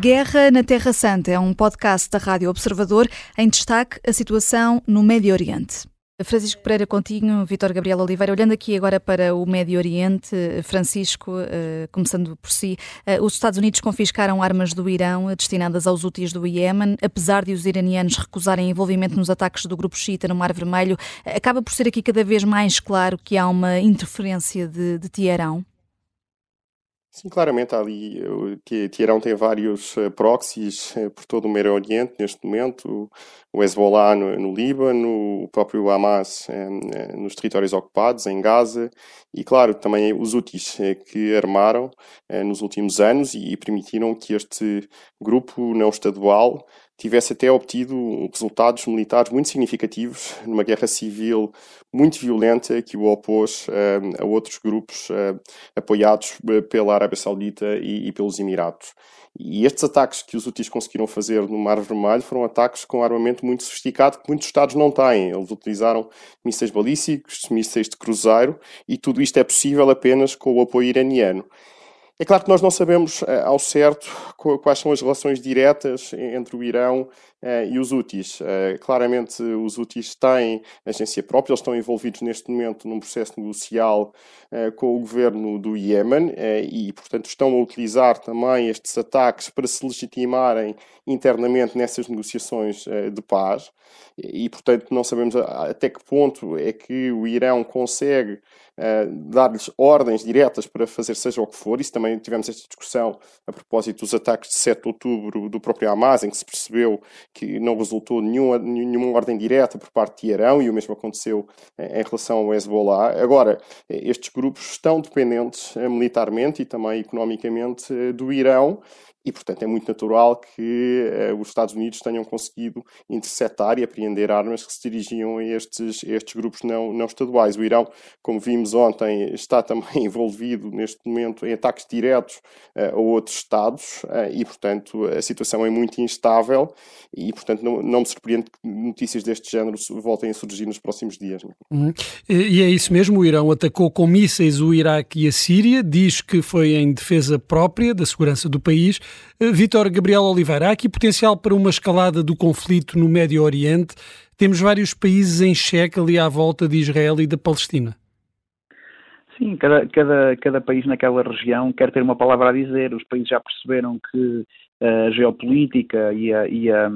Guerra na Terra Santa é um podcast da Rádio Observador em destaque a situação no Médio Oriente. Francisco Pereira Continho, Vitor Gabriel Oliveira, olhando aqui agora para o Médio Oriente, Francisco, eh, começando por si, eh, os Estados Unidos confiscaram armas do Irão destinadas aos úteis do Iémen, apesar de os iranianos recusarem envolvimento nos ataques do grupo xiita no Mar Vermelho, acaba por ser aqui cada vez mais claro que há uma interferência de, de Teherão? Sim, claramente ali que Teherão tem vários uh, proxies uh, por todo o Médio Oriente neste momento, o Hezbollah no, no Líbano, o próprio Hamas nos territórios ocupados, em Gaza, e claro, também os úteis que armaram nos últimos anos e, e permitiram que este grupo não estadual tivesse até obtido resultados militares muito significativos numa guerra civil muito violenta que o opôs uh, a outros grupos uh, apoiados eh, pela Arábia Saudita e, pelos Emirados. E estes ataques que os úteis conseguiram fazer no Mar Vermelho foram ataques com armamento muito sofisticado que muitos Estados não têm. Eles utilizaram mísseis balísticos, mísseis de cruzeiro e tudo isto é possível apenas com o apoio iraniano. É claro que nós não sabemos uh, ao certo quais são as relações diretas entre o Irão uh, e os úteis. Uh, claramente, os úteis têm agência própria, eles estão envolvidos neste momento num processo negocial com o governo do Iémen e, portanto, estão a utilizar também estes ataques para se legitimarem internamente nessas negociações de paz. E, portanto, não sabemos até que ponto é que o Irão consegue dar-lhes ordens diretas para fazer seja o que for. Isso também tivemos esta discussão a propósito dos ataques de 7 de outubro do próprio Hamas, em que se percebeu que não resultou nenhuma, nenhuma ordem direta por parte de Irão, e o mesmo aconteceu em relação ao Hezbollah. Agora, estes grupos estão dependentes eh, militarmente e também economicamente eh, do Irão, e, portanto, é muito natural que uh, os Estados Unidos tenham conseguido interceptar e apreender armas que se dirigiam a estes, estes grupos não, não estaduais. O Irão, como vimos ontem, está também envolvido neste momento em ataques diretos uh, a outros Estados uh, e, portanto, a situação é muito instável e, portanto, não, não me surpreende que notícias deste género voltem a surgir nos próximos dias. É? Uhum. E é isso mesmo, o Irão atacou com mísseis o Iraque e a Síria, diz que foi em defesa própria da segurança do país. Eh, Vítor Gabriel Oliveira, há aqui potencial para uma escalada do conflito no Médio Oriente. Temos vários países em xeque ali à volta de Israel e da Palestina. Sim, cada, cada, cada país naquela região quer ter uma palavra a dizer. Os países já perceberam que a geopolítica e a, e a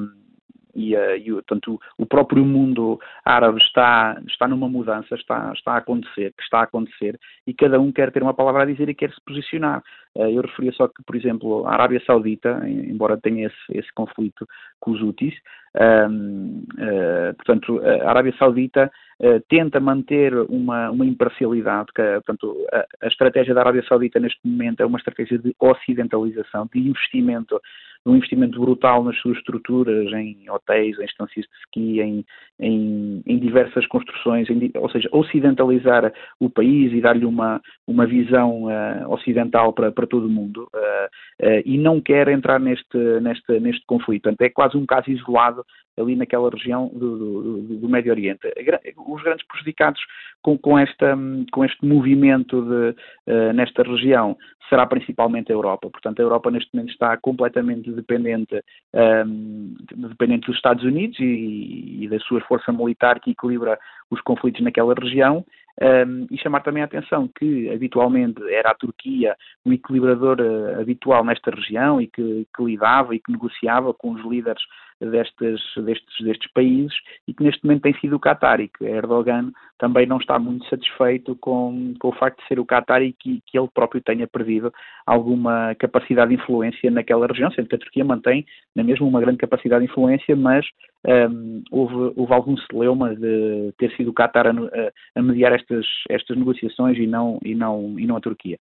e, e o, próprio mundo árabe está, está numa mudança, está, está a acontecer, que está a acontecer, e cada um quer ter uma palavra a dizer e quer se posicionar. Uh, eu referia só que, por exemplo, a Arábia Saudita, embora tenha esse, esse conflito com os Houthis, uh, portanto, a Arábia Saudita uh, tenta manter uma, uma imparcialidade, que, portanto, a, a, estratégia da Arábia Saudita neste momento é uma estratégia de ocidentalização, de investimento um investimento brutal nas suas estruturas, em hotéis, em estâncias de ski, em, em, em diversas construções, em, ou seja, ocidentalizar o país e dar-lhe uma, uma visão uh, ocidental para, para todo o mundo uh, uh, e não quer entrar neste, neste, neste conflito. Portanto, é quase um caso isolado ali naquela região do, do, do Médio Oriente. Os grandes prejudicados com, com, esta, com este movimento de, nesta região será principalmente a Europa. Portanto, a Europa neste momento está completamente dependente, um, dependente dos Estados Unidos e, e, da sua força militar que equilibra os conflitos naquela região. Um, e chamar também a atenção que habitualmente era a Turquia o equilibrador uh, habitual nesta região e que, que lidava e que negociava com os líderes destes, destes, destes países e que neste momento tem sido o Qatar e que Erdogan também não está muito satisfeito com, com o facto de ser o Qatar e que, que ele próprio tenha perdido alguma capacidade de influência naquela região, sendo que a Turquia mantém na mesma uma grande capacidade de influência, mas um, houve, houve algum celeuma de ter sido o Qatar a, a mediar estas, estas negociações e não, e, não, e não a Turquia.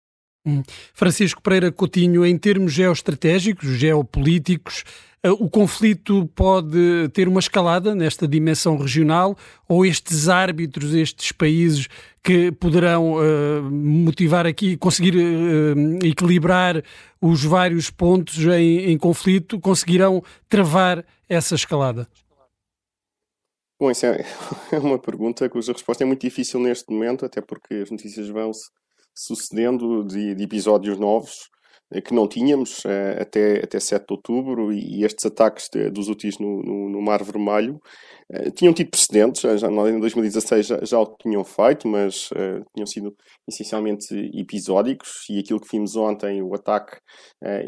Hum. Francisco Pereira Coutinho, em termos geoestratégicos, geopolíticos, eh, o conflito pode ter uma escalada nesta dimensão regional ou estes árbitros, estes países que poderão uh, motivar aqui, conseguir uh, equilibrar os vários pontos em, em conflito, conseguirão travar essa escalada? Bom, isso é uma pergunta cuja resposta é muito difícil neste momento, até porque as notícias vão-se sucedendo de, de, episódios novos que não tínhamos até, até 7 de outubro e estes ataques de, dos úteis no, no, no, Mar Vermelho tinham tido precedentes, já em 2016 já, já o tinham feito, mas tinham sido essencialmente episódicos e aquilo que vimos ontem, o ataque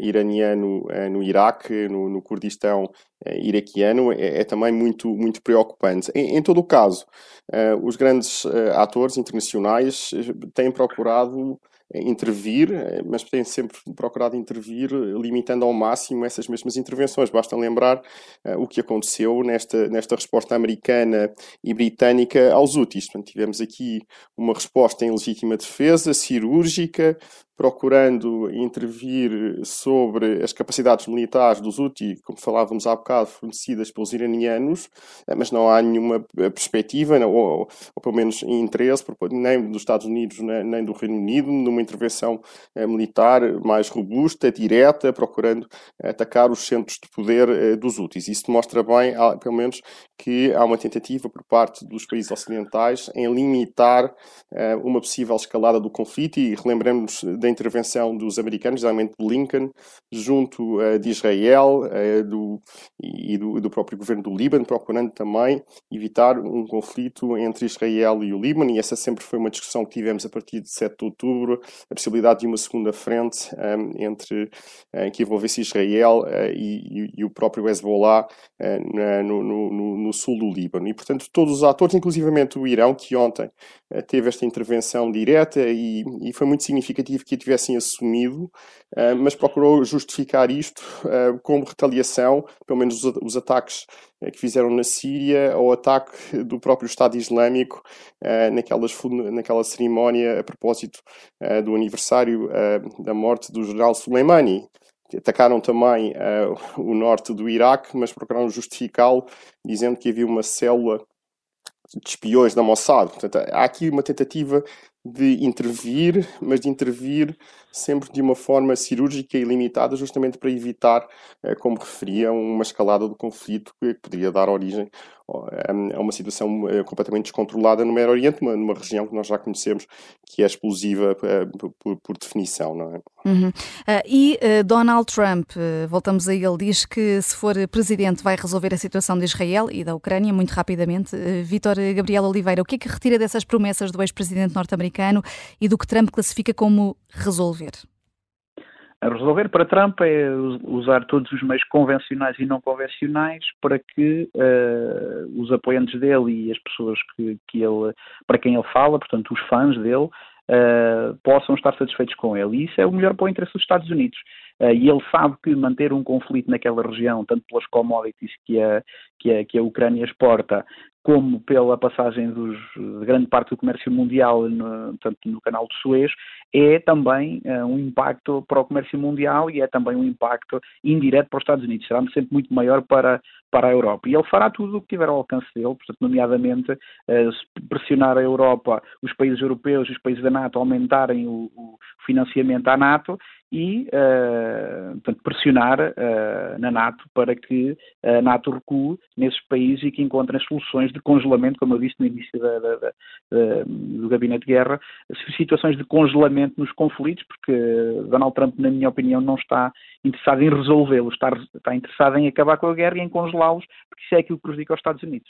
iraniano no Iraque, no, no Kurdistão iraquiano, é, é, também muito, muito preocupante. Em, em todo o caso, os grandes atores internacionais têm procurado intervir, eh, mas tem sempre procurado intervir limitando ao máximo essas mesmas intervenções. Basta lembrar uh, o que aconteceu nesta, nesta resposta americana e britânica aos úteis. Portanto, tivemos aqui uma resposta em legítima defesa, cirúrgica, procurando intervir sobre as capacidades militares dos Houthi, como falávamos há bocado, fornecidas pelos iranianos, eh, mas não há nenhuma eh, perspectiva, ou, ou pelo menos interesse, nem dos Estados Unidos nem do Reino Unido, numa intervenção eh, militar mais robusta, direta, procurando atacar os centros de poder dos Houthis. Isso demonstra bem, pelo menos, que há uma tentativa por parte dos países ocidentais em limitar uma possível escalada do conflito e relembremos da intervenção dos americanos, geralmente Blinken, junto uh, de Israel uh, do, e do, do, próprio governo do Líbano, procurando também evitar um conflito entre Israel e o Líbano, e essa sempre foi uma discussão que tivemos a partir de 7 de outubro, a possibilidade de uma segunda frente um, ehm, entre que envolvesse Israel e, e, o próprio Hezbollah no, no, no, sul do Líbano. E, portanto, todos os atores, inclusivamente o Irão, que ontem teve esta intervenção direta e, e foi muito significativo que tivessem assumido, uh, mas procurou justificar isto uh, como retaliação, pelo menos os, ataques uh, que fizeram na Síria, ao ataque do próprio Estado Islâmico naquelas, naquela cerimónia a propósito do aniversário da morte do general Soleimani. Atacaram também o norte do Iraque, mas procuraram justificá-lo, dizendo que havia uma célula de espiões da Mossad. Portanto, há aqui uma tentativa de intervir, mas de intervir sempre de uma forma cirúrgica e limitada, justamente para evitar, eh, como referia, uma escalada do conflito que poderia dar origem a uma situação eh, completamente descontrolada no Médio Oriente, numa, região que nós já conhecemos que é explosiva eh, por, definição, não é? Uhum. Uh, e Donald Trump, voltamos a ele, diz que se for presidente vai resolver a situação de Israel e da Ucrânia muito rapidamente. Vítor Gabriel Oliveira, o que é que retira dessas promessas do ex-presidente norte-americano e do que Trump classifica como resolver? A resolver para Trump é usar todos os meios convencionais e não convencionais para que uh, os apoiantes dele e as pessoas que, que, ele, para quem ele fala, portanto os fãs dele, uh, possam estar satisfeitos com ele. E isso é o melhor para o interesse dos Estados Unidos. Uh, e ele sabe que manter um conflito naquela região, tanto pelas commodities que a, que a, que a Ucrânia exporta, como pela passagem dos, de grande parte do comércio mundial no, tanto no canal de Suez, é também uh, um impacto para o comércio mundial e é também um impacto indireto para os Estados Unidos. Será sempre muito maior para, para a Europa. E ele fará tudo o que tiver ao alcance dele, portanto, nomeadamente uh, pressionar a Europa, os países europeus os países da NATO aumentarem o, o financiamento à NATO e uh, portanto, pressionar uh, na NATO para que a NATO recue nesses países e que encontrem soluções de congelamento, como eu disse no início da, da, da, do gabinete de guerra, situações de congelamento nos conflitos, porque Donald Trump, na minha opinião, não está interessado em resolvê-los, está, está interessado em acabar com a guerra e em congelá-los, porque isso é aquilo que prejudica os Estados Unidos.